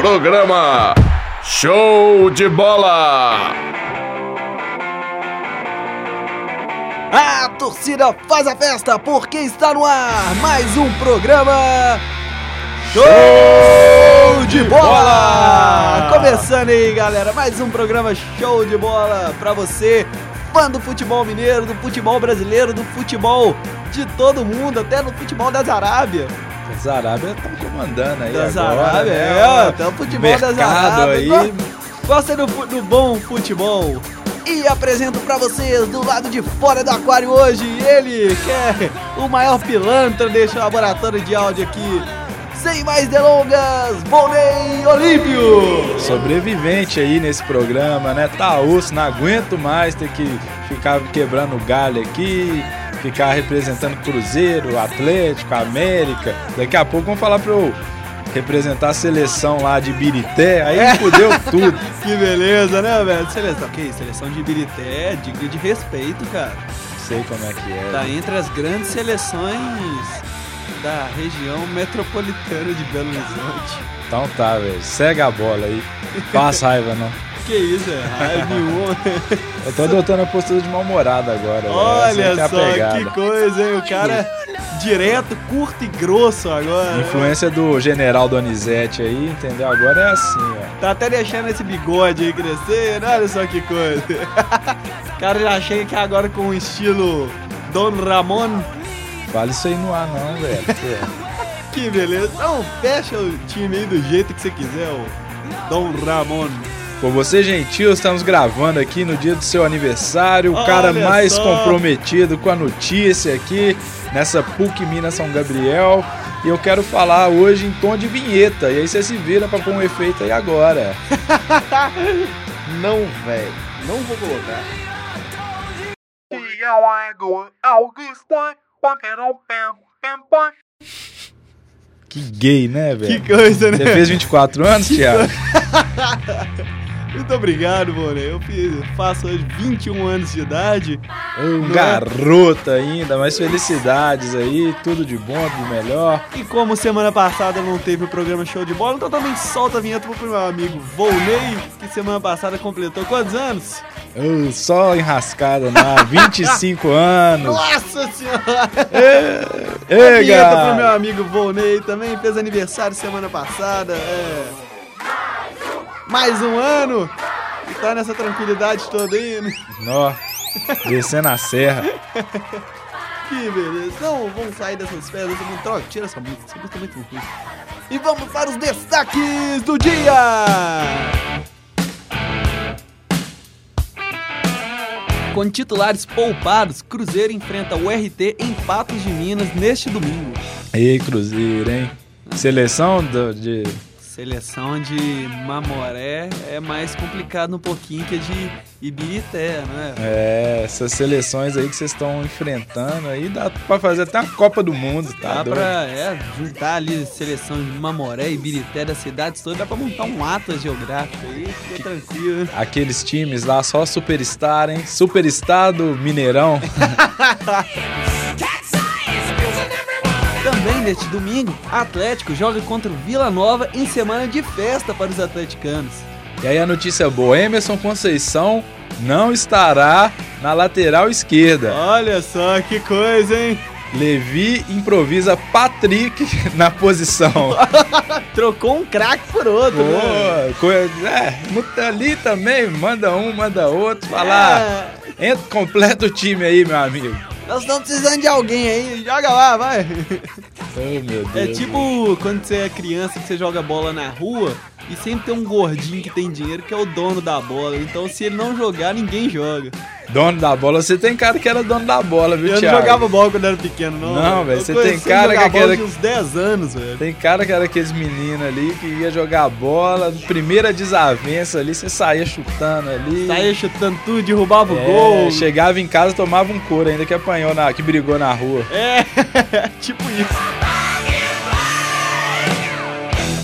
Programa Show de Bola! A torcida faz a festa porque está no ar mais um programa Show de Bola! Começando aí, galera, mais um programa Show de Bola pra você, fã do futebol mineiro, do futebol brasileiro, do futebol de todo mundo, até no futebol das Arábia. As Arábia estão comandando aí Das agora, Arábia, né? é, até o futebol das Mercado Arábia. aí. Gosta do, do bom futebol. E apresento pra vocês, do lado de fora do aquário hoje, ele que é o maior pilantra deste laboratório de áudio aqui. Sem mais delongas, Volney Olímpio! Sobrevivente aí nesse programa, né? Tá osso, não aguento mais ter que ficar quebrando galho aqui, ficar representando Cruzeiro, Atlético, América. Daqui a pouco vão falar pra eu representar a seleção lá de Birité, aí É. fudeu tudo. Que beleza, né, velho? Seleção, que isso? Seleção de Ibirité é digna de respeito, cara. Sei como é que é. Tá entre as grandes seleções da região metropolitana de Belo Horizonte. Então tá, velho. Segue a bola aí. Passa raiva, não. Que isso, é raiva nenhuma. Eu tô adotando a postura de mal-humorado agora. Olha é a só, que coisa, hein? O cara direto, curto e grosso agora. Influência do general Donizete aí, entendeu? Agora é assim, ó. Tá até deixando esse bigode aí crescer, né? olha só que coisa. O cara já chega aqui agora com o estilo Don Ramon. Fala isso aí no ar não, velho. Que beleza. Então fecha o time aí do jeito que você quiser, o Don Ramon. Por você gentil, estamos gravando aqui no dia do seu aniversário, o Olha cara mais só. comprometido com a notícia aqui nessa PUC Minas São Gabriel. E eu quero falar hoje em tom de vinheta. E aí você se vira pra pôr um efeito aí agora. Não, velho. Não vou colocar. Que gay, né, Que velho? coisa, né? Você fez 24 anos, Thiago? Muito obrigado, Boné. Eu fiz- faço hoje 21 anos de idade. Um é? garoto ainda, mas felicidades aí, tudo de bom, do melhor. E como semana passada não teve o programa Show de Bola, então também solta a vinheta pro meu amigo Volney, que semana passada completou quantos anos? Oh, só enrascada lá, 25 anos. Nossa senhora! A Ei, vinheta pro meu amigo Volney também fez aniversário semana passada. É. Mais um ano! E tá nessa tranquilidade toda aí, né? Nó, descendo a serra. Que beleza. Então vamos sair dessas pedras. Vamos troca, tira essa música. Essa música é muito ruim. E vamos para os destaques do dia! Com titulares poupados, Cruzeiro enfrenta o RT em Patos de Minas neste domingo. Ei, Cruzeiro, hein? Seleção do- de. Seleção de Mamoré é mais complicado um pouquinho que a de Ibirité, né? É, essas seleções aí que vocês estão enfrentando aí, dá pra fazer até uma Copa do Mundo, tá? Dá doido? pra é, juntar ali seleção de Mamoré e Birité das cidades todas, dá pra montar um atlas geográfico aí, fica tranquilo. Aqueles times lá, só Superstar, hein? Superstar do Mineirão. Também neste domingo, Atlético joga contra o Vila Nova em semana de festa para os atleticanos. E aí a notícia boa, Emerson Conceição não estará na lateral esquerda. Olha só que coisa, hein? Levi improvisa Patrick na posição. Trocou um craque por outro, né? Coisa, é, muta ali também, manda um, manda outro, falar. É, Entra, completa o time aí, meu amigo. nós estamos precisando de alguém aí, joga lá, vai. Oh, meu Deus. É tipo quando você é criança que você joga bola na rua e sempre tem um gordinho que tem dinheiro que é o dono da bola. Então se ele não jogar, ninguém joga. Dono da bola, você tem cara que era dono da bola, viu, Eu não Thiago? jogava bola quando era pequeno, não. Não, velho, você tem cara que de uns 10 anos, velho. Tem cara que era aqueles meninos ali que ia jogar bola, primeira desavença ali, você saía chutando ali. Saía chutando tudo, derrubava o É, gol. Chegava em casa, tomava um couro ainda que apanhou, na, que brigou na rua. É, tipo isso.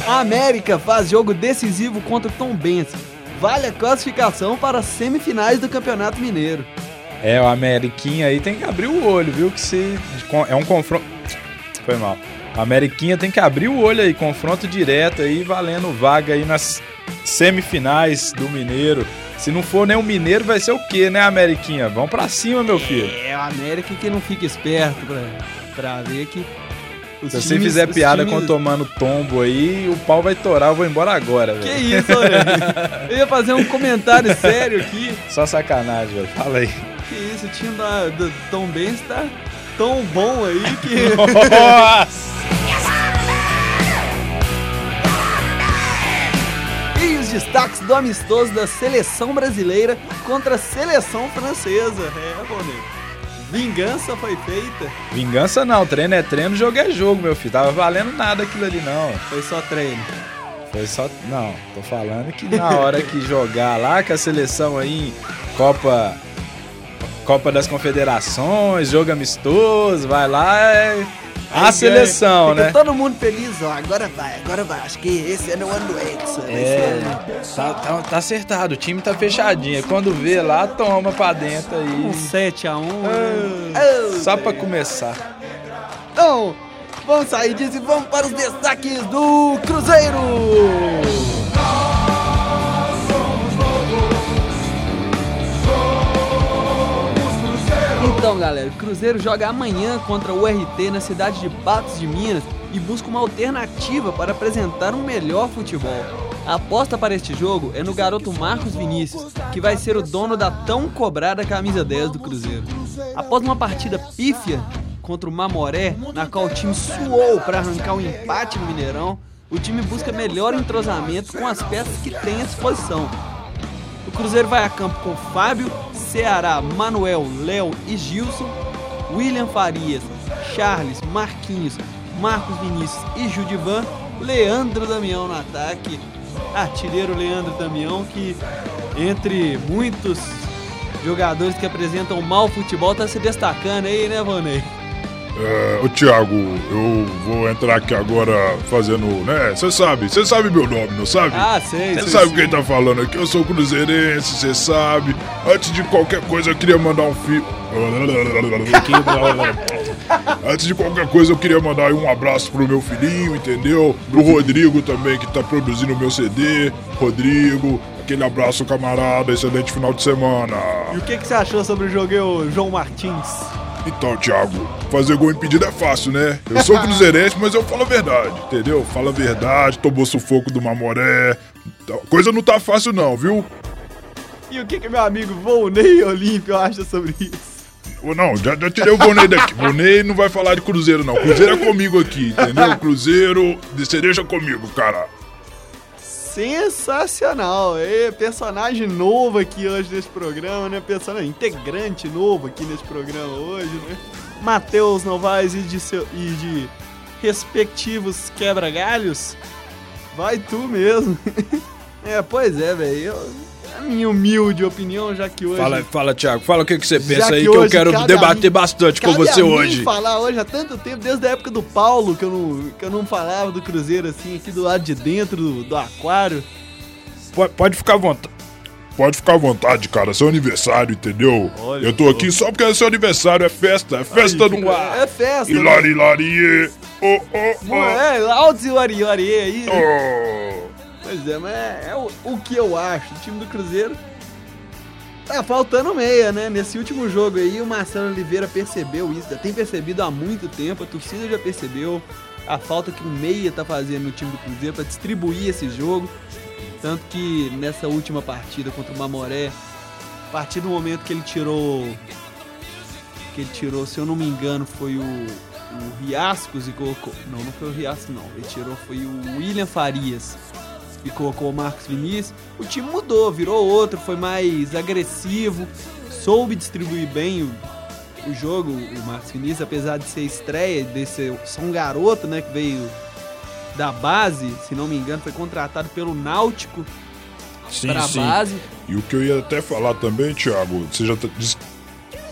A América faz jogo decisivo contra o Tom Benz. Vale a classificação para as semifinais do Campeonato Mineiro. É, o Ameriquinha aí tem que abrir o olho, viu? Que se é um confronto. Foi mal. A Ameriquinha tem que abrir o olho aí, confronto direto aí, valendo vaga aí nas semifinais do Mineiro. Se não for nem o Mineiro, vai ser o quê, né, Ameriquinha? Vamos pra cima, meu filho. É, o América que não fica esperto pra, pra ver que. Os Se você fizer piada times- com tomando tombo aí, o pau vai torar, eu vou embora agora, Que velho. isso, olha. Eu ia fazer um comentário sério aqui. Só sacanagem, velho. Fala aí. Que isso, o time da, do Tom Benz tá tão bom aí que. Nossa! E os destaques do amistoso da seleção brasileira contra a seleção francesa. É, Bonet. Vingança foi feita. Vingança não, treino é treino, jogo é jogo, meu filho. Tava valendo nada aquilo ali, não. Foi só treino. Foi só. Não, tô falando que na hora que jogar lá, que a seleção aí, Copa. Copa das Confederações, jogo amistoso, vai lá, é. A seleção, fica né? todo mundo feliz, ó. Agora vai, agora vai. Acho que esse ano é o ano do Edson. esse É, tá, tá, tá acertado, o time tá fechadinho. Quando vê lá, toma pra dentro Um aí. 7x1. Ah, Só pra começar. Então, vamos sair disso e vamos para os destaques do Cruzeiro. Então, galera, o Cruzeiro joga amanhã contra o RT na cidade de Patos de Minas e busca uma alternativa para apresentar um melhor futebol. A aposta para este jogo é no garoto Marcos Vinícius, que vai ser o dono da tão cobrada camisa 10 do Cruzeiro. Após uma partida pífia contra o Mamoré, na qual o time suou para arrancar um empate no Mineirão, o time busca melhor entrosamento com as peças que tem à disposição. O Cruzeiro vai a campo com Fábio, Ceará, Manuel, Léo e Gilson, William Farias, Charles, Marquinhos, Marcos Vinícius e Judivan, Leandro Damião no ataque, artilheiro Leandro Damião que entre muitos jogadores que apresentam mau futebol tá se destacando aí, né, Vonei? É, ô Thiago, eu vou entrar aqui agora fazendo, né? Você sabe, você sabe meu nome, não sabe? Ah, sei, Você sabe sei. quem tá falando aqui? Eu sou cruzeirense, você sabe. Antes de qualquer coisa, eu queria mandar um filho. Antes de qualquer coisa, eu queria mandar um abraço pro meu filhinho, entendeu? Pro Rodrigo também, que tá produzindo o meu CD. Rodrigo, aquele abraço, camarada. Excelente final de semana. E o que, que você achou sobre o jogo, João Martins? Então, Thiago, fazer gol impedido é fácil, né? Eu sou cruzeirense, mas eu falo a verdade, entendeu? Falo a verdade, tomou sufoco do Mamoré. A coisa não tá fácil não, viu? E o que, que meu amigo Volney Olímpio acha sobre isso? Não, já, já tirei o Bonei daqui. Bonei não vai falar de Cruzeiro, não. Cruzeiro é comigo aqui, entendeu? Cruzeiro, você deixa comigo, cara. Sensacional! É personagem novo aqui hoje nesse programa, né? Personagem integrante novo aqui nesse programa hoje, né? Matheus Novaes e de, seu, e de respectivos quebra-galhos. Vai tu mesmo. é, pois é, velho. A minha humilde opinião, já que hoje. Fala, fala, Thiago, fala o que, que você pensa aí que que eu hoje quero debater mim- bastante com você hoje. falar hoje há tanto tempo, desde a época do Paulo, que eu não, que eu não falava do Cruzeiro assim, aqui do lado de dentro do, do aquário. Pode, pode ficar à vontade. Pode ficar à vontade, cara. Seu aniversário, entendeu? Olha eu tô aqui só porque é seu aniversário, é festa, é festa no ar. É festa. né? Hilari, hilari. Oh, oh, oh. É, altos e ori ori aí. né? Oh. Pois é, mas é, é o, o que eu acho. O time do Cruzeiro tá faltando meia, né? Nesse último jogo aí, o Marcelo Oliveira percebeu isso. Já tem percebido há muito tempo, a torcida já percebeu a falta que o meia tá fazendo no time do Cruzeiro para distribuir esse jogo. Tanto que nessa última partida contra o Mamoré, a partir do momento que ele tirou. Que ele tirou, se eu não me engano, foi o, o Riascos e colocou. Não, não foi o Riascos, não. Ele tirou, foi o William Farias e colocou o Marcos Vinícius. O time mudou, virou outro, foi mais agressivo, soube distribuir bem o, o jogo, o Marcos Vinícius, apesar de ser estreia, de ser só um garoto, né, que veio da base, se não me engano, foi contratado pelo Náutico Sim, para a sim. base. E o que eu ia até falar também, Thiago, você já, tá-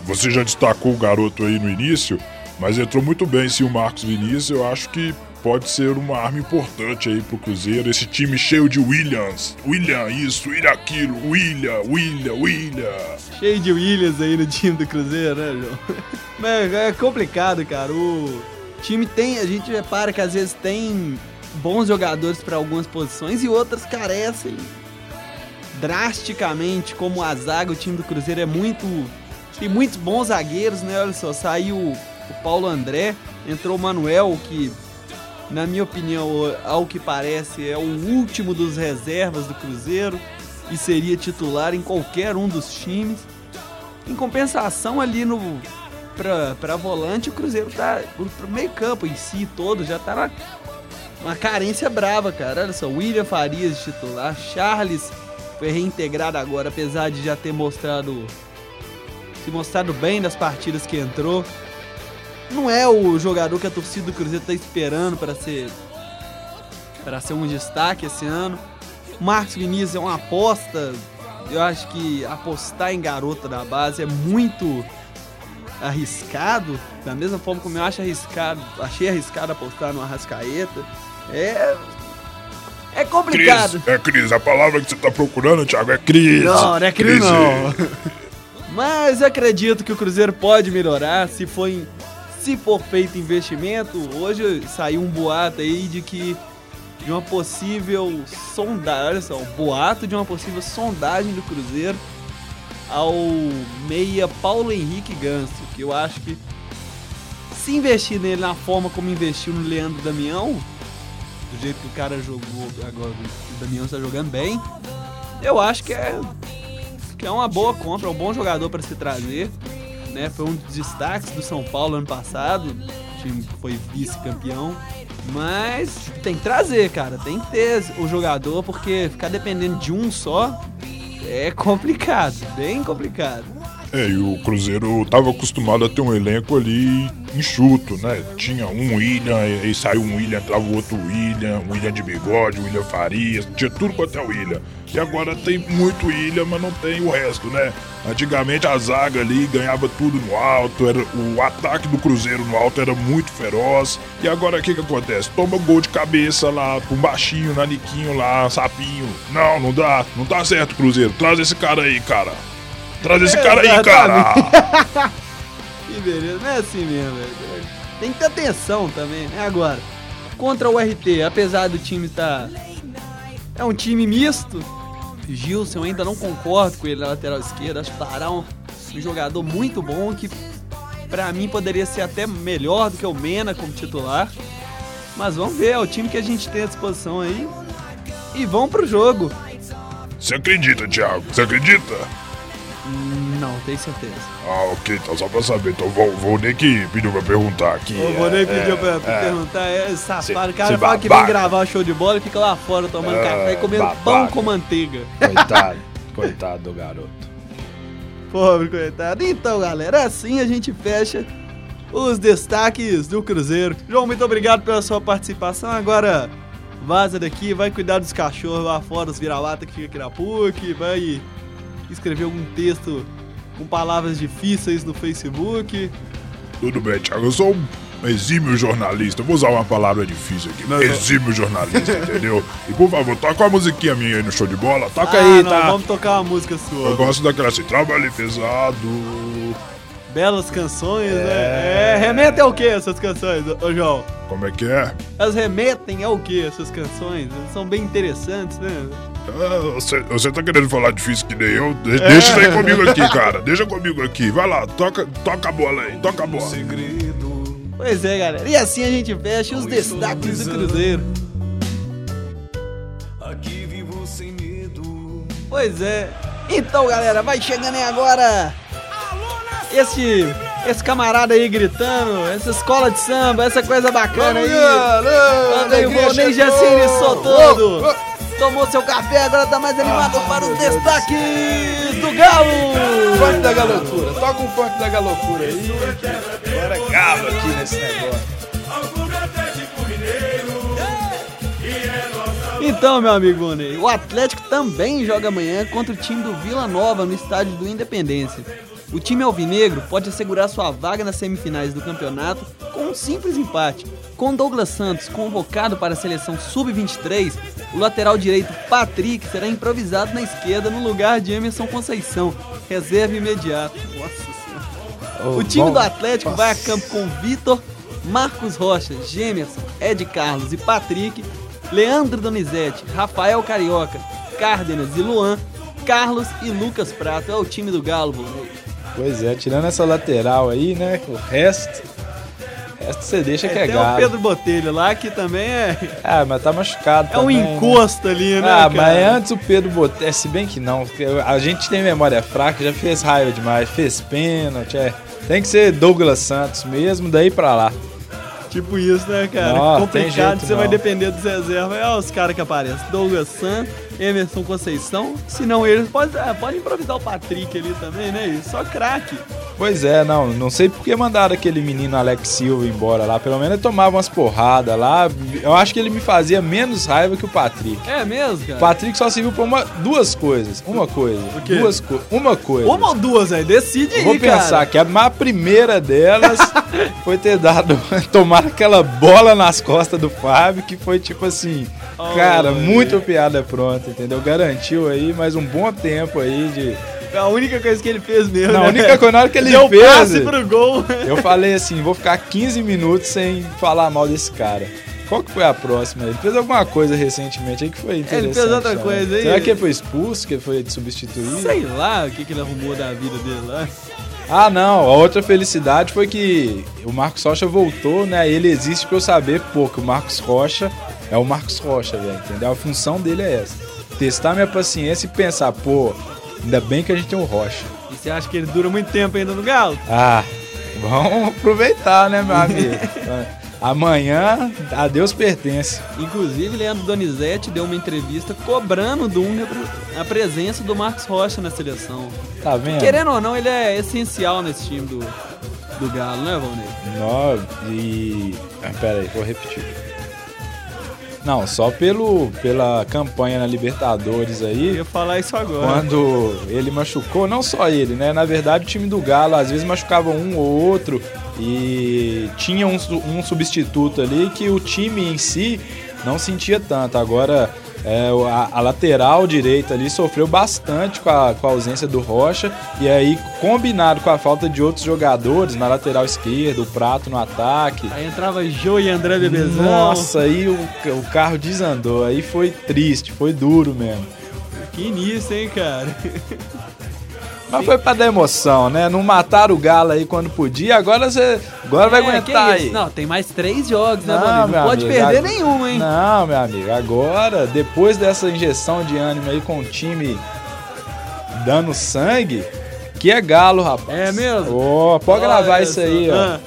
você já destacou o garoto aí no início, mas entrou muito bem sim o Marcos Vinícius. Eu acho que pode ser uma arma importante aí pro Cruzeiro. Esse time cheio de Williams. William isso, William aquilo, William, William, William. Cheio de Williams aí no time do Cruzeiro, né, João? Mas é complicado, cara. O time tem, a gente repara que às vezes tem bons jogadores para algumas posições e outras carecem drasticamente, como a zaga, o time do Cruzeiro é muito tem muitos bons zagueiros, né? Olha só, saiu o Paulo André, entrou o Manuel, que na minha opinião, ao que parece, é o último dos reservas do Cruzeiro e seria titular em qualquer um dos times. Em compensação, ali no para volante, o Cruzeiro tá pro meio campo em si todo já tá na uma carência brava, cara. Olha só, William Farias de titular, Charles foi reintegrado agora, apesar de já ter mostrado se mostrado bem nas partidas que entrou. Não é o jogador que a torcida do Cruzeiro está esperando para ser para ser um destaque esse ano. Marcos Vinícius é uma aposta. Eu acho que apostar em garota da base é muito arriscado, da mesma forma como eu acho arriscado, achei arriscado apostar no Arrascaeta. É é complicado. Cris, é crise. A palavra que você tá procurando, Thiago, é crise. Não, não é crise, crise. não. Mas acredito que o Cruzeiro pode melhorar se for, em, se for feito investimento. Hoje saiu um boato aí de que de uma possível sondagem, olha só, um boato de uma possível sondagem do Cruzeiro ao meia Paulo Henrique Ganso, que eu acho que se investir nele na forma como investiu no Leandro Damião, do jeito que o cara jogou agora, o Damião está jogando bem, eu acho que é que é uma boa compra, é um bom jogador para se trazer. Né? Foi um dos destaques do São Paulo ano passado, o time foi vice-campeão. Mas tem que trazer, cara, tem que ter o jogador, porque ficar dependendo de um só é complicado, bem complicado. É, e o Cruzeiro estava acostumado a ter um elenco ali enxuto, né? Tinha um William, aí saiu um William, entrava o outro William, um William de bigode, um William Farias, tinha tudo quanto é William. E agora tem muito William, mas não tem o resto, né? Antigamente a zaga ali ganhava tudo no alto, era o ataque do Cruzeiro no alto era muito feroz. E agora o que que acontece? Toma gol de cabeça lá, um baixinho, naniquinho lá, sapinho. Não, não dá, não tá certo, Cruzeiro. Traz esse cara aí, cara. Traz esse cara aí, cara! que beleza, não é assim mesmo, velho. Tem que ter atenção também, né? Agora, contra o RT, apesar do time estar. Tá... É um time misto. Gilson, eu ainda não concordo com ele na lateral esquerda. Acho que Pará um, um jogador muito bom que pra mim poderia ser até melhor do que o Mena como titular. Mas vamos ver, é o time que a gente tem à disposição aí. E vamos pro jogo. Você acredita, Thiago? Você acredita? Não, tenho certeza. Ah, ok, então só pra saber. Então vou, vou nem que pediu pra perguntar aqui. O vou nem é, pediu pra, pra é, perguntar, é safado. O cara fala que vem gravar o show de bola e fica lá fora tomando é, café e comendo babaca. pão com manteiga. Coitado, coitado do garoto. Pobre coitado. Então, galera, assim a gente fecha os destaques do Cruzeiro. João, muito obrigado pela sua participação. Agora vaza daqui, vai cuidar dos cachorros lá fora, os vira-lata que fica aqui na PUC, vai escrever algum texto com palavras difíceis no Facebook. Tudo bem, Thiago. Eu sou um exímio jornalista. vou usar uma palavra difícil aqui. Não, exímio jornalista, entendeu? E por favor, toca uma musiquinha minha aí no show de bola. Toca ah, aí, não, tá? Vamos tocar uma música sua. Eu gosto daquela assim, trabalho pesado. Belas canções, né? é... né? É, remete ao que essas canções, ô João? Como é que é? Elas remetem ao que essas canções? Elas são bem interessantes, né? Ah, você, tá querendo falar difícil que nem eu? De, é. Deixa isso aí comigo aqui, cara. Deixa comigo aqui. Vai lá, toca, toca a bola aí, toca a bola. Pois é, galera. E assim a gente fecha os destaques do Cruzeiro. Aqui vivo sem medo. Pois é. Então, galera, vai chegando aí agora. Esse esse camarada aí gritando, essa escola de samba, essa coisa bacana aí. Olha, o Volney já se iniçou todo tomou seu café, agora tá mais animado ah, para os destaques do Galo! Funk da galocura, toca um funk da galocura aí. Agora é galo aqui nesse negócio. Então, meu amigo Ney, o Atlético também joga amanhã contra o time do Vila Nova no estádio do Independência. O time alvinegro pode assegurar sua vaga nas semifinais do campeonato com um simples empate. Com Douglas Santos convocado para a seleção sub-23, o lateral direito Patrick será improvisado na esquerda no lugar de Emerson Conceição, reserva imediato. Oh, o time bom, do Atlético vai a campo com Vitor, Marcos Rocha, Gemerson, Ed Carlos e Patrick, Leandro Donizete, Rafael Carioca, Cárdenas e Luan, Carlos e Lucas Prato. É o time do Galo, Volney. Pois é, tirando essa lateral aí, né? O resto. O resto você deixa que é Tem o galo. Pedro Botelho lá, que também é, Ah, mas tá machucado é um também, né? encosto ali, né, Ah, cara? mas antes o Pedro Botelho, se bem que não, porque a gente tem memória fraca, já fez raiva demais, fez pênalti, é. Tem que ser Douglas Santos mesmo, daí pra lá. Tipo isso, né, cara? Não, Complicado, jeito você vai não. depender dos reservas. É os caras que aparecem. Douglas San, Emerson Conceição. Se não eles, pode, é, pode improvisar o Patrick ali também, né? Só craque. Pois é, não, não sei por que mandaram aquele menino Alex Silva embora lá, pelo menos ele tomava umas porradas lá, eu acho que ele me fazia menos raiva que o Patrick. É mesmo, O cara? Patrick só serviu pra uma, duas coisas, uma coisa, O duas coisas, uma coisa. Uma ou duas aí? Decide aí, Vou cara. pensar que a primeira delas foi ter dado, tomar aquela bola nas costas do Fábio, que foi tipo assim, Oh, cara, muito piada pronta, entendeu? Garantiu aí mais um bom tempo aí de. É a única coisa que ele fez mesmo. Não, a né? única coisa na hora que ele Deu fez. passe pro gol. Eu falei assim, vou ficar 15 minutos sem falar mal desse cara. Qual que foi a próxima? Ele fez alguma coisa recentemente aí que foi interessante. fez outra né? coisa aí. Será que ele foi expulso, que ele foi substituído? Sei lá o que, que ele arrumou da vida dele lá. Ah, não. A outra felicidade foi que o Marcos Rocha voltou, né? Ele existe pra eu saber pouco. O Marcos Rocha é o Marcos Rocha, velho, entendeu? A função dele é essa. Testar minha paciência e pensar, pô, ainda bem que a gente tem o Rocha. E você acha que ele dura muito tempo ainda no Galo? Ah, vamos aproveitar, né, meu amigo? Amanhã, a Deus pertence. Inclusive, Leandro Donizete deu uma entrevista cobrando do Dunga a presença do Marcos Rocha na seleção. Tá vendo? Querendo ou não, ele é essencial nesse time do, do Galo, né, Valnei? Nó, e. Ah, pera aí, vou repetir. Não, só pelo, pela campanha na Libertadores Eu aí. ia falar isso agora. Quando ele machucou, não só ele, né? Na verdade, o time do Galo às vezes machucava um ou outro e tinha um, um substituto ali que o time em si não sentia tanto. Agora, é, a, a lateral direita ali sofreu bastante com a, com a ausência do Rocha e aí, combinado com a falta de outros jogadores na lateral esquerda, o Prato no ataque. Aí entrava Jô e André Bebezão. Nossa, aí o, o carro desandou, aí foi triste, foi duro mesmo. Que início, hein, cara? Mas foi pra dar emoção, né? Não mataram o Galo aí quando podia, agora você agora vai É, aguentar que isso? aí. Não, tem mais três jogos, né, Não, Valnei? Não pode amigo, perder agora- nenhum, hein? Não, meu amigo, agora, depois dessa injeção de ânimo aí com o time dando sangue, que é Galo, rapaz. É mesmo? Ó, pode gravar Olha isso só. aí, ó. Ah.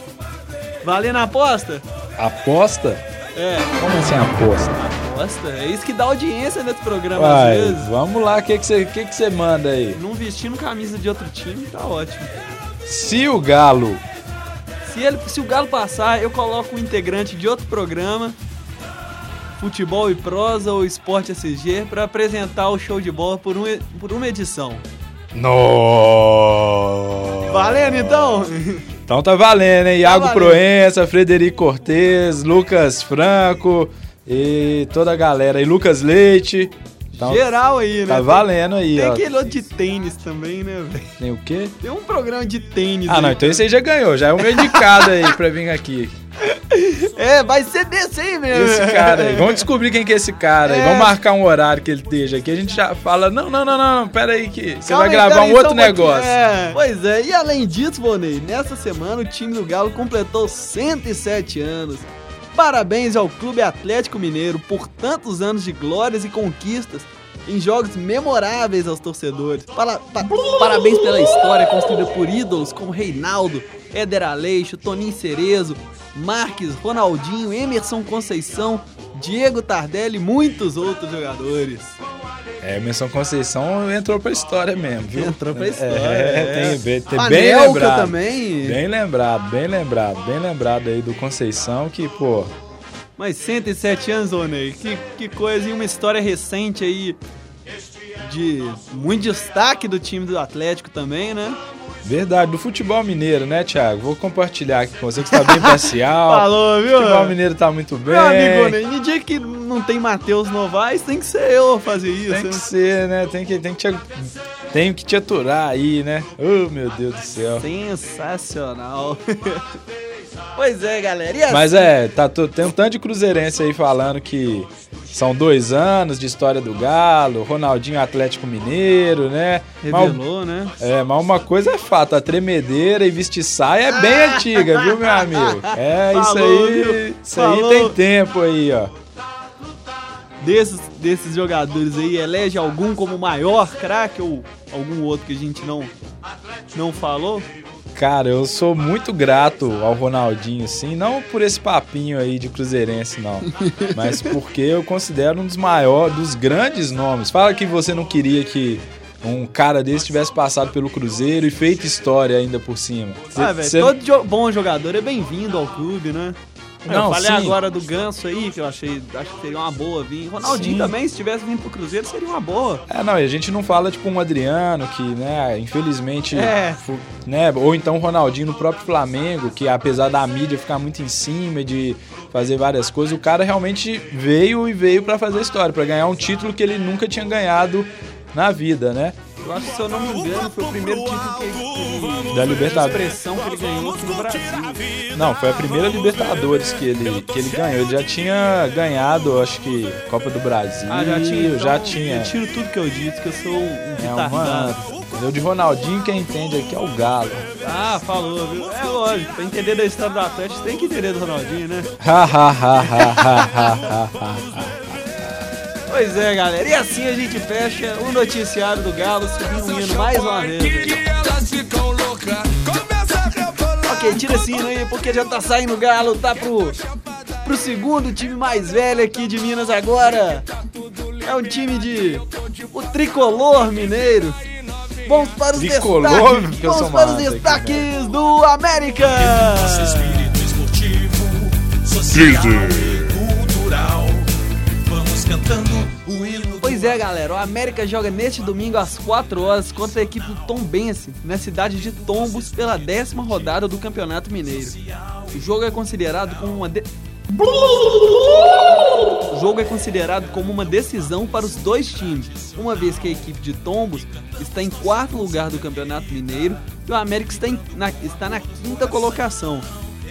Valendo a aposta? Aposta? É, Como assim aposta? Aposta. É isso que dá audiência nesse programa Vai, às vezes. vamos lá, o que que você que que você manda aí? Não vestindo camisa de outro time, tá ótimo. Se o Galo Se, ele, se o Galo passar, eu coloco um integrante de outro programa, Futebol e Prosa ou Esporte SG, pra apresentar o show de bola por, um, por uma edição. No. Valendo então? Então tá valendo, hein? Iago valendo. Proença, Frederico Cortez, Lucas Franco e toda a galera. E Lucas Leite. Então, Geral aí, né? tá Tem- valendo aí, Tem ó. aquele outro de tênis também, né, velho? Tem o quê? Tem um programa de tênis. Ah, não, aí. então esse aí já ganhou. Já é meu indicado aí pra vir aqui. É, vai ser desse aí mesmo. Esse cara aí. Vamos descobrir quem que é esse cara aí. É. Vamos marcar um horário que ele esteja aqui. A gente já fala, não, não, não, não, pera aí que você Calma vai aí, gravar um aí, outro negócio. É. Pois é, e além disso, Vonei, nessa semana o time do Galo completou 107 anos. Parabéns ao Clube Atlético Mineiro por tantos anos de glórias e conquistas em jogos memoráveis aos torcedores. Para- pa- parabéns pela história construída por ídolos como Reinaldo, Éder Aleixo, Toninho Cerezo, Marques, Ronaldinho, Emerson Conceição, Diego Tardelli e muitos outros jogadores. É, Menção Conceição entrou pra história mesmo, viu? Entrou pra história, É, é. tem, bem, tem bem lembrado. também. Bem lembrado, bem lembrado, bem lembrado aí do Conceição que, pô, Mas 107 anos, ô Ney, que, que coisa, e uma história recente aí de muito destaque do time do Atlético também, né? Verdade, do futebol mineiro, né, Thiago? Vou compartilhar aqui com você que está bem parcial. Falou, O viu? futebol mineiro tá muito bem. Meu amigo, Ney, no dia que não tem Matheus Novaes, tem que ser eu a fazer isso. Tem que né? ser, né? Tem que, tem que, te, tem que te aturar aí, né? Oh, meu Deus do céu. Sensacional. Pois é, galera. E assim, Mas é, tá, tu- tem um tanto de cruzeirense aí falando que são dois anos de história do Galo, Ronaldinho Atlético Mineiro, né? Mas, revelou, né? é, mas uma coisa é fato, a tremedeira e vestir saia é bem antiga, viu, meu amigo? É, isso Falou, aí, viu? isso aí Falou. tem tempo aí, ó. Desses, desses jogadores aí, elege algum como maior craque ou algum outro que a gente não, não falou? Cara, eu sou muito grato ao Ronaldinho, sim, não por esse papinho aí de cruzeirense, não, mas porque eu considero um dos maiores, dos grandes nomes. Fala que você não queria que um cara desse tivesse passado pelo Cruzeiro e feito história ainda por cima. Cê- ah, velho, cê- todo jo- bom jogador é bem-vindo ao clube, né? Não, eu falei sim. agora do Ganso aí, que eu achei acho que seria uma boa vir. Ronaldinho Sim. também, se tivesse vindo pro Cruzeiro, seria uma boa. É, não, e a gente não fala tipo um Adriano que, né, infelizmente, É. né, ou então o Ronaldinho no próprio Flamengo, que apesar da mídia ficar muito em cima de fazer várias coisas, o cara realmente veio e veio pra fazer história, pra ganhar um título que ele nunca tinha ganhado na vida, né? Eu acho que, se eu não me engano, foi o primeiro título que ele, Da Libertadores. expressão que ele ganhou aqui no Brasil. Não, foi a primeira Libertadores que ele, que ele ganhou. Ele já tinha ganhado, acho que, Copa do Brasil. Ah, já tinha. então, já tinha. Eu tiro tudo que eu disse, que eu sou um É retardado. uma. Entendeu? De Ronaldinho, quem entende aqui é o Galo. Ah, falou, viu? É lógico, pra entender da história do Atlético, tem que entender do Ronaldinho, né? Ha, ha, ha, ha, ha, ha, ha, ha. Pois é, galera. E assim a gente fecha o noticiário do Galo, subindo o hino mais uma vez. Ok, tira esse hino aí, porque já tá saindo o Galo, tá pro, pro segundo time mais velho aqui de Minas agora. É um time de... o Tricolor Mineiro. Vamos para os Tricolor, destaques, vamos para os destaques do América. espírito esportivo, social Pois é, galera, o América joga neste domingo às 4 horas contra a equipe do Tombense, na cidade de Tombos, pela décima rodada do Campeonato Mineiro. O jogo é considerado como uma de... O jogo é considerado como uma decisão para os dois times, uma vez que a equipe de Tombos está em quarto lugar do Campeonato Mineiro e o América está, em- na, está na quinta colocação.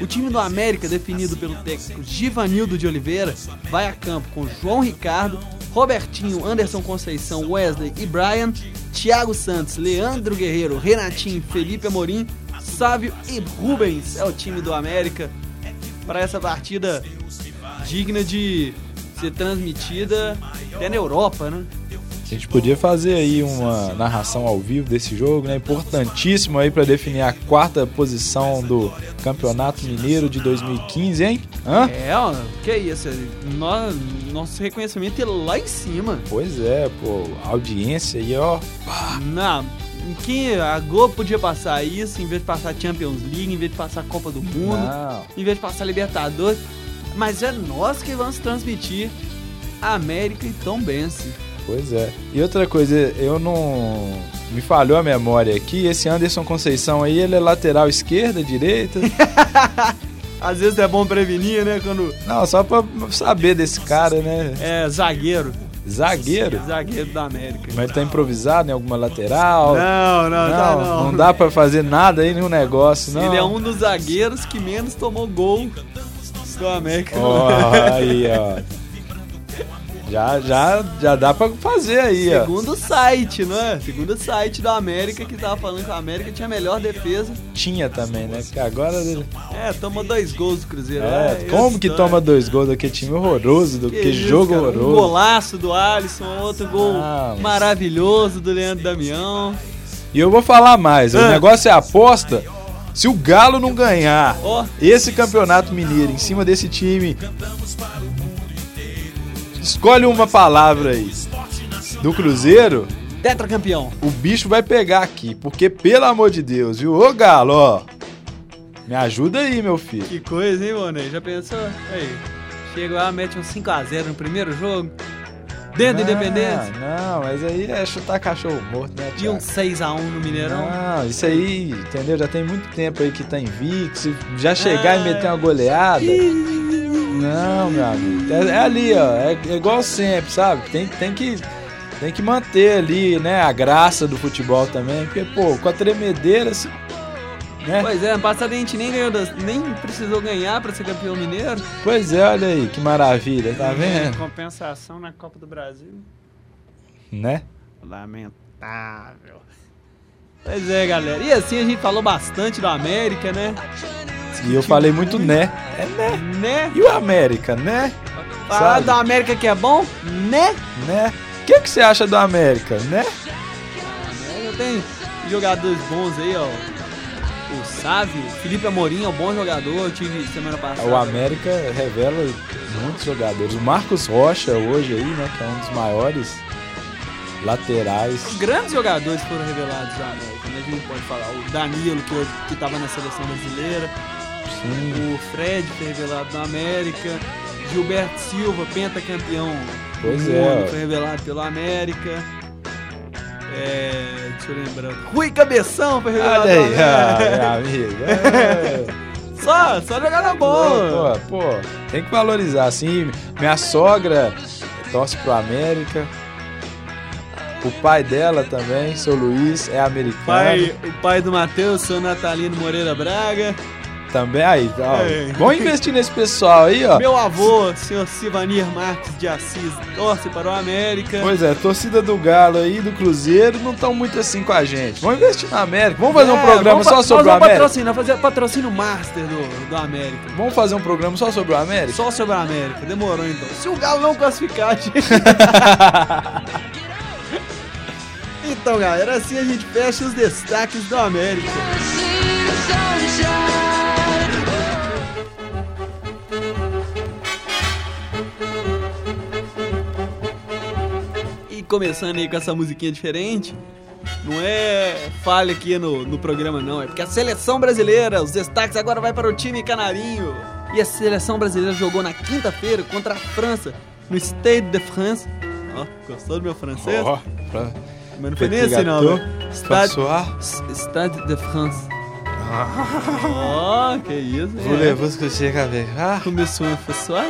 O time do América, definido pelo técnico Givanildo de Oliveira, vai a campo com João Ricardo, Robertinho, Anderson Conceição, Wesley e Brian, Thiago Santos, Leandro Guerreiro, Renatinho, Felipe Amorim, Sávio e Rubens. É o time do América para essa partida digna de ser transmitida até na Europa, né? A gente podia fazer aí uma narração ao vivo desse jogo, né? Importantíssimo aí pra definir a quarta posição do Campeonato Mineiro de 2015, hein? Hã? É, ó, que isso, nó- nosso reconhecimento é lá em cima. Pois é, pô, audiência aí, ó. Não, em que a Globo podia passar isso, em vez de passar Champions League, em vez de passar Copa do Mundo, Não. em vez de passar Libertadores. Mas é nós que vamos transmitir América e Tom Bense. Pois é. E outra coisa, eu não. Me falhou a memória aqui. Esse Anderson Conceição aí, ele é lateral esquerda, direita? Às vezes é bom prevenir, né? Quando Não, só pra saber desse cara, né? é zagueiro, Zagueiro? zagueiro da América. Mas ele tá improvisado em alguma lateral? Não, não, tá não, não. não dá pra fazer nada aí no negócio, não. Ele é um dos zagueiros que menos tomou gol do América. Ó, aí, ó. Já, já, já dá pra fazer aí, ó. Segundo o site, não é? Segundo o site do América que tava falando que o América tinha a melhor defesa. Tinha também, né? Porque agora ele. É, tomou dois gols do Cruzeiro. É, É, como eu que toma dois gols daquele time horroroso, do que, isso, jogo cara, Um horroroso. golaço do Alisson, outro gol Ah, mas- maravilhoso do Leandro Damião. E eu vou falar mais, o Ah. negócio é aposta. Se o Galo não ganhar Ó, esse campeonato mineiro em cima desse time, escolhe uma palavra aí. Do Cruzeiro, tetracampeão. o bicho vai pegar aqui, porque pelo amor de Deus, viu? Ô Galo, ó. Me ajuda aí, meu filho. Que coisa, hein, Monei? Já pensou? Aí, chega lá, mete um 5x0 no primeiro jogo. Dentro da Independência. Não, mas aí é chutar cachorro morto, né, E um Thiago? 6x1 no Mineirão. Não, isso aí, entendeu? Já tem muito tempo aí que tá invicto. Se já chegar e meter uma goleada. Não, meu amigo. É, é ali, ó. É, é igual sempre, sabe? Tem, tem, que, tem que manter ali, né? A graça do futebol também. Porque, pô, com a tremedeira, se- né? Pois é, ano passado a gente nem ganhou, das- nem precisou ganhar pra ser campeão mineiro. Pois é, olha aí, que maravilha, tá Em vendo? compensação na Copa do Brasil. Né? Lamentável. Pois é, galera. E assim a gente falou bastante do América, né? E eu falei muito né. É né. Né? E o América, né? Falar Sabe? do América que é bom, né? Né? O que, que você acha do América, né? América tem jogadores bons aí, ó. O Sávio, Felipe Amorim é um bom jogador, eu tive semana passada. O América revela muitos jogadores. O Marcos Rocha hoje aí, né? Que é um dos maiores laterais. Os grandes jogadores foram revelados do América, né? A gente pode falar. O Danilo, que, hoje, que tava na seleção brasileira. Sim. O Fred foi revelado no América. Gilberto Silva, pentacampeão Pois do é, mundo, ó. foi revelado pelo América. É, deixa eu lembrar. Rui Cabeção foi revelado Olha aí, América. ah, meu amigo. É. Só, só jogar na boa. Pô, pô, tem que valorizar, assim. Minha sogra torce pro América. O pai dela também, seu Luiz, é americano. Pai, o pai do Matheus, seu Natalino Moreira Braga. Também aí, ó. É. Vamos investir nesse pessoal aí, ó. Meu avô, senhor Sivanir Marques de Assis, torce para o América. Pois é, torcida do Galo aí, do Cruzeiro, não estão muito assim com a gente. Vamos investir na América. Vamos fazer um É, programa vamos só sobre o fazer um América. patrocínio, fazer patrocínio master do, do América. Vamos fazer um programa só sobre o América? Só sobre a América, demorou então. Se o Galo não classificar, a gente... Então, galera, assim a gente fecha os destaques do América. Começando aí com essa musiquinha diferente, não é falha aqui no, no programa não, é porque a seleção brasileira, os destaques agora vai para o time canarinho. E a seleção brasileira jogou na quinta-feira contra a França, no Stade de France. Ó, gostou do meu francês? Ó, pra- Mas não foi nem assim não, velho. Stade. Stade de France. Ó, que isso, hein? Voulez-vous que je avec ah? Começou a François?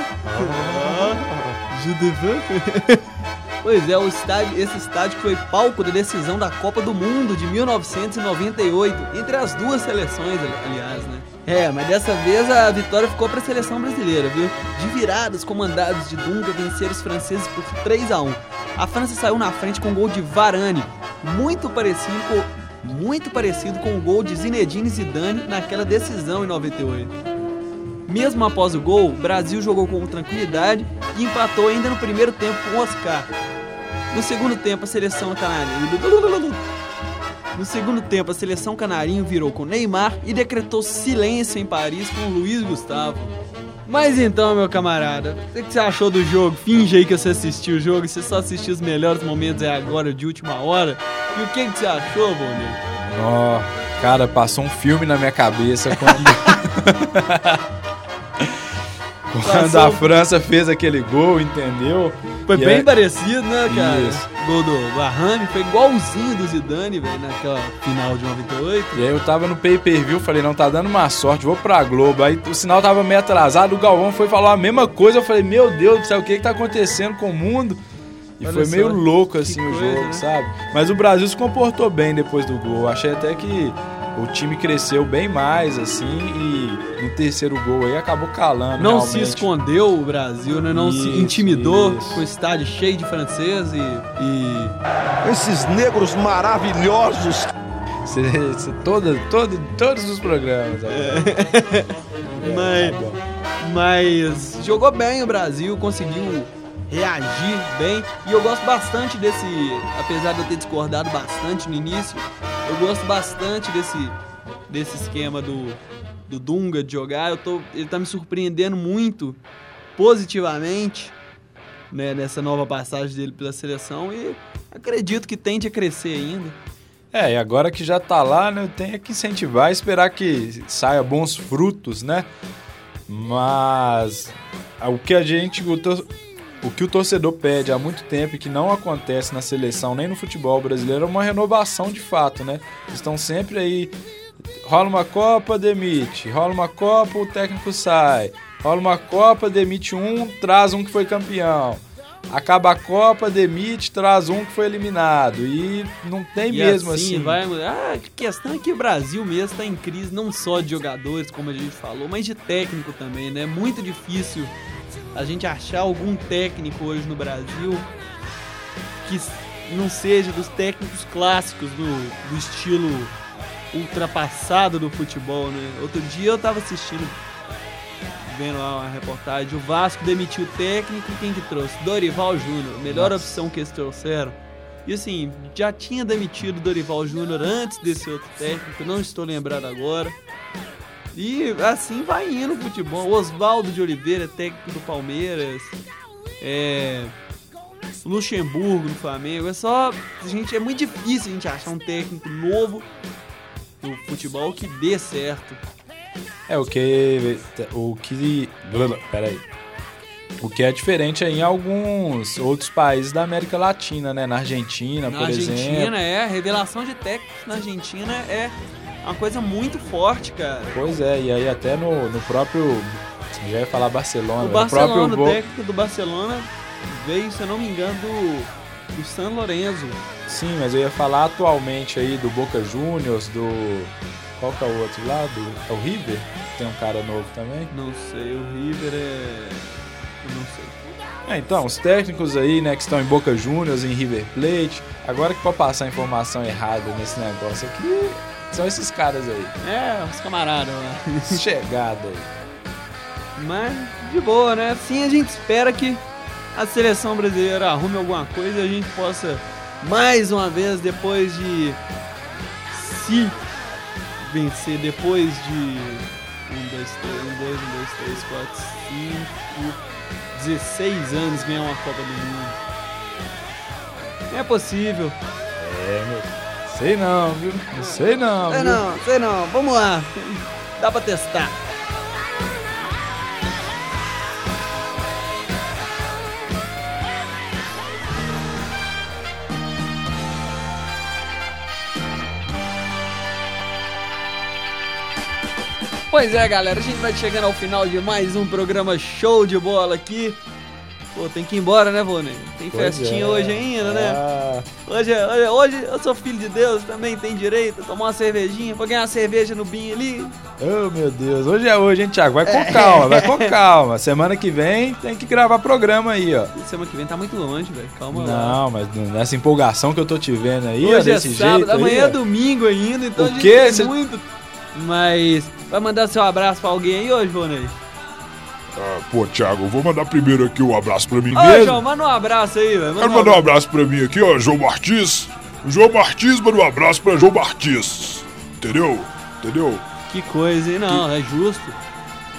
Je devais. Pois é, estádio, esse estádio foi palco da decisão da Copa do Mundo de 1998, entre as duas seleções, ali- aliás, né? É, mas dessa vez a vitória ficou para a seleção brasileira, viu? De viradas, comandados de Dunga venceram os franceses por 3 a 1 A França saiu na frente com um gol de Varane, muito parecido com, muito parecido com o gol de Zinedine Zidane naquela decisão em 98. Mesmo após o gol, o Brasil jogou com tranquilidade e empatou ainda no primeiro tempo com o Oscar. No segundo tempo, a seleção canarinho. No segundo tempo, a seleção canarinho virou com Neymar e decretou silêncio em Paris com Luiz Gustavo. Mas então, meu camarada, o que você achou do jogo? Finge aí que você assistiu o jogo e você só assistiu os melhores momentos é agora de última hora. E o que, que você achou, Bonner? Ó, cara, passou um filme na minha cabeça quando. quando Passou- a França fez aquele gol, entendeu? Foi E bem é- parecido, né, cara? Isso. Gol do Barrame foi igualzinho do Zidane, velho, naquela final de 98. E aí eu tava no pay-per-view, falei, não, tá dando uma sorte, vou pra Globo. Aí o sinal tava meio atrasado, o Galvão foi falar a mesma coisa, eu falei, meu Deus do céu, o que que tá acontecendo com o mundo? E Olha foi só, meio louco assim o coisa, jogo, né? sabe? Mas o Brasil se comportou bem depois do gol. Achei até que o time cresceu bem mais, assim, e no terceiro gol aí acabou calando. Não realmente. se escondeu o Brasil, né? Não se Isso, intimidou isso. com o estádio cheio de francês e, e Esses negros maravilhosos. Cê- cê- toda, todo, todos os programas. É. Mas- tá bom. Mas jogou bem o Brasil, conseguiu reagir bem. E eu gosto bastante desse. Apesar de eu ter discordado bastante no início, eu gosto bastante desse, desse esquema do, do Dunga de jogar. Eu tô, ele tá me surpreendendo muito positivamente né, nessa nova passagem dele pela seleção e acredito que tende a crescer ainda. É, e agora que já tá lá, né, tenho que incentivar, esperar que saia bons frutos, né? Mas o que a gente, o, o que o torcedor pede há muito tempo e que não acontece na seleção nem no futebol brasileiro é uma renovação de fato, né? Estão sempre aí, rola uma Copa, demite, rola uma Copa, o técnico sai, rola uma Copa, demite um, traz um que foi campeão. acaba a Copa, demite, traz um que foi eliminado. E não tem E mesmo assim, assim. vai. Ah, a questão é que o Brasil mesmo está em crise, não só de jogadores, como a gente falou, mas de técnico também, né? É muito difícil a gente achar algum técnico hoje no Brasil que não seja dos técnicos clássicos do, do estilo ultrapassado do futebol, né? Outro dia eu tava assistindo, vendo lá uma reportagem, o Vasco demitiu o técnico e quem que trouxe? Dorival Júnior, melhor Nossa. opção que eles trouxeram. E assim, já tinha demitido Dorival Júnior antes desse outro técnico, não estou lembrado agora. E assim vai indo o futebol. Oswaldo de Oliveira, técnico do Palmeiras. É. Luxemburgo no Flamengo. É só. Gente, é muito difícil a gente achar um técnico novo no futebol que dê certo. É o que. O que. Peraí. O que é diferente aí em alguns outros países da América Latina, né? Na Argentina, Na por Argentina, exemplo. é. A revelação de técnicos na Argentina é uma coisa muito forte, cara. Pois é, e aí até no, no próprio. Já ia falar Barcelona. O Barcelona, próprio o técnico do Barcelona veio, se eu não me engano, do, do San Lorenzo. Sim, mas eu ia falar atualmente aí do Boca Juniors, do. Qual que é o outro lá? Do... É o River? Tem um cara novo também. Não sei, o River é. Eu não sei. É, então, os técnicos aí, né, que estão em Boca Juniors, em River Plate. Agora que pode passar informação errada nesse negócio aqui, são esses caras aí. É, os camaradas lá. Chegada aí. Mas, de boa, né? Assim a gente espera que a seleção brasileira arrume alguma coisa e a gente possa, mais uma vez, depois de se vencer, depois de 1, 2, 3, 1, 2, 1, 2, 3, 4, 5, 16 anos ganhar uma Copa do Mundo. É possível. É, meu. Sei não, viu? Não sei não. Sei viu? não, sei não. Vamos lá. Dá pra testar. Pois é, galera, a gente vai chegando ao final de mais um programa show de bola aqui. Pô, tem que ir embora, né, Vone? Tem festinha é. hoje ainda, né? Ah, Hoje, hoje, hoje eu sou filho de Deus, também tem direito a tomar uma cervejinha, vou ganhar uma cerveja no BIM ali. oh, meu Deus. Hoje é hoje, hein, Thiago? Vai com calma, vai com calma. Semana que vem tem que gravar programa aí, ó. Semana que vem tá muito longe, velho. Calma lá. Não, mas nessa empolgação que eu tô te vendo aí, ó, Hoje é desse sábado, jeito amanhã aí, é ó. domingo ainda, então O a gente quê? tem Cê- muito. Mas vai mandar seu abraço pra alguém aí hoje, Vonei? Ah, pô, Thiago, vou mandar primeiro aqui um abraço pra mim Ô, mesmo. João, manda um abraço aí, velho. Quero mandar um abraço pra mim aqui, ó, João Martins. O João Martins manda um abraço pra João Martins. Entendeu? Entendeu? Que coisa, hein? Não, é justo.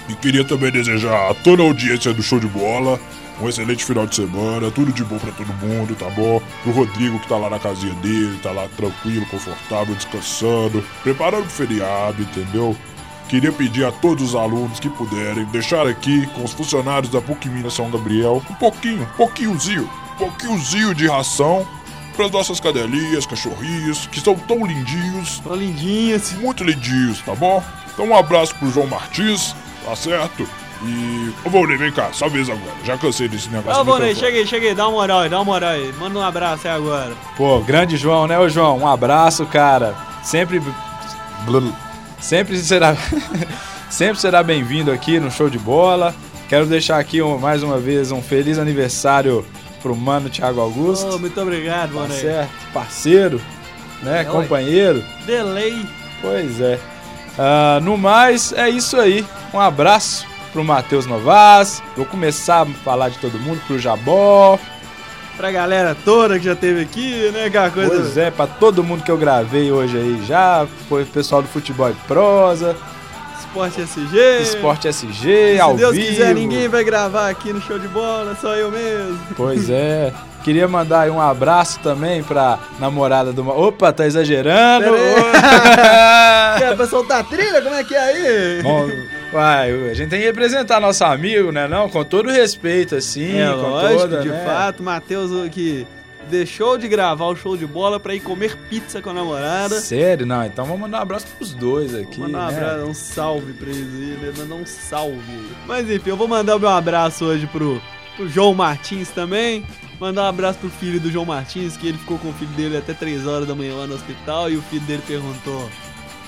E queria também desejar a toda a audiência do Show de Bola um excelente final de semana, tudo de bom pra todo mundo, tá bom? Pro Rodrigo que tá lá na casinha dele, tá lá tranquilo, confortável, descansando, preparando pro feriado, entendeu? Queria pedir a todos os alunos que puderem deixar aqui com os funcionários da PUC Minas São Gabriel um pouquinho, pouquinhozinho, pouquinhozinho de ração para as nossas cadelinhas, cachorrinhos, que são tão lindinhos, Tô lindinho assim. muito lindinhos, tá bom? Então um abraço pro João Martins, tá certo? E. Ô Volney, vem cá, só vez agora. Já cansei desse negócio. Ô, aí, chega aí, dá uma moral aí, dá uma moral aí. Manda um abraço aí agora. Pô, grande João, né, ô João? Um abraço, cara. Sempre. Blul. Sempre será. Sempre será bem-vindo aqui no show de bola. Quero deixar aqui mais uma vez um feliz aniversário pro mano Thiago Augusto. Ô, muito obrigado, tá Vonei. certo? Parceiro, né? É, companheiro. Delay. Pois é. Ah, no mais, é isso aí. Um abraço pro Matheus Novas. Vou começar a falar de todo mundo, pro Jabó. Pra galera toda que já teve aqui, né? Aquela coisa. Pois é, pra todo mundo que eu gravei hoje aí já. Foi o pessoal do Futebol e Prosa, Esporte SG. Esporte SG, Se ao Deus vivo. quiser, ninguém vai gravar aqui no show de bola, só eu mesmo. Pois é. Queria mandar aí um abraço também pra namorada do... Opa, tá exagerando. Quer pra soltar a trilha? Como é que é aí? Bom, Uai, a gente tem que representar nosso amigo, né? Não, com todo respeito, assim, é com lógico, toda, de né? fato, Matheus que deixou de gravar o show de bola pra ir comer pizza com a namorada. Sério? Não, então vamos mandar um abraço pros dois aqui, Vou mandar um né? abraço, um salve pra eles aí, né? Mandar um salve. Mas enfim, eu vou mandar o meu abraço hoje pro pro João Martins também. Mandar um abraço pro filho do João Martins, que ele ficou com o filho dele até 3 horas da manhã lá no hospital e o filho dele perguntou: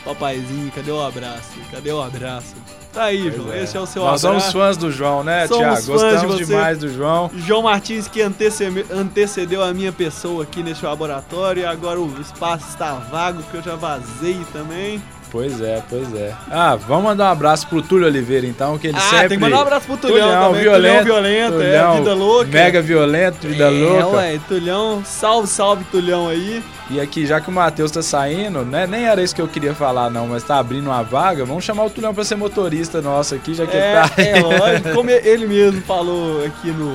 Papaizinho, cadê o abraço? Cadê o abraço? Tá aí, João. Esse é o seu Nós abraço. somos fãs do João, né, Somos Thiago? de Gostamos você. demais do João. João Martins que antece- antecedeu a minha pessoa aqui neste laboratório e agora o espaço está vago que eu já vazei também. Pois é, pois é. Ah, vamos mandar um abraço pro Túlio Oliveira, então, que ele Ah, sempre... tem que mandar um abraço pro Tulhão, também. violento, Tulhão violento, Tulhão, é, vida louca. Mega violento, vida é, louca. ué, Tulhão, salve, salve Tulhão aí. E aqui, já que o Matheus tá saindo, né? Nem era isso que eu queria falar, não, mas tá abrindo uma vaga. Vamos chamar o Tulhão pra ser motorista nosso aqui, já que É, ele tá. é lógico, como ele mesmo falou aqui no,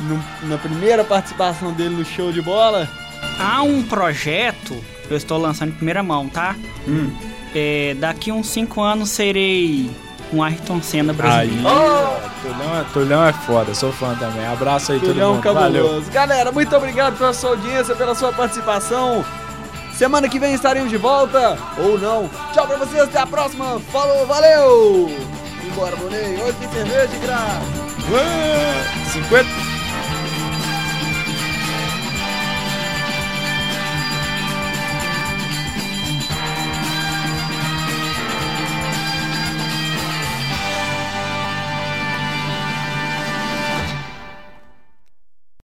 no- na primeira participação dele no show de bola. Há um projeto, eu estou lançando em primeira mão, tá? Hum. É, daqui uns 5 anos serei um Ayrton Senna brasileiro. Tulhão, é, Tulhão é foda, sou fã também. Abraço aí, todo Tulhão mundo. Valeu. cabuloso. Galera, muito obrigado pela sua audiência, pela sua participação. Semana que vem estaremos de volta, ou não. Tchau pra vocês, até a próxima. Falou, valeu! Embora, Bonei. Hoje tem cerveja de graça. 50.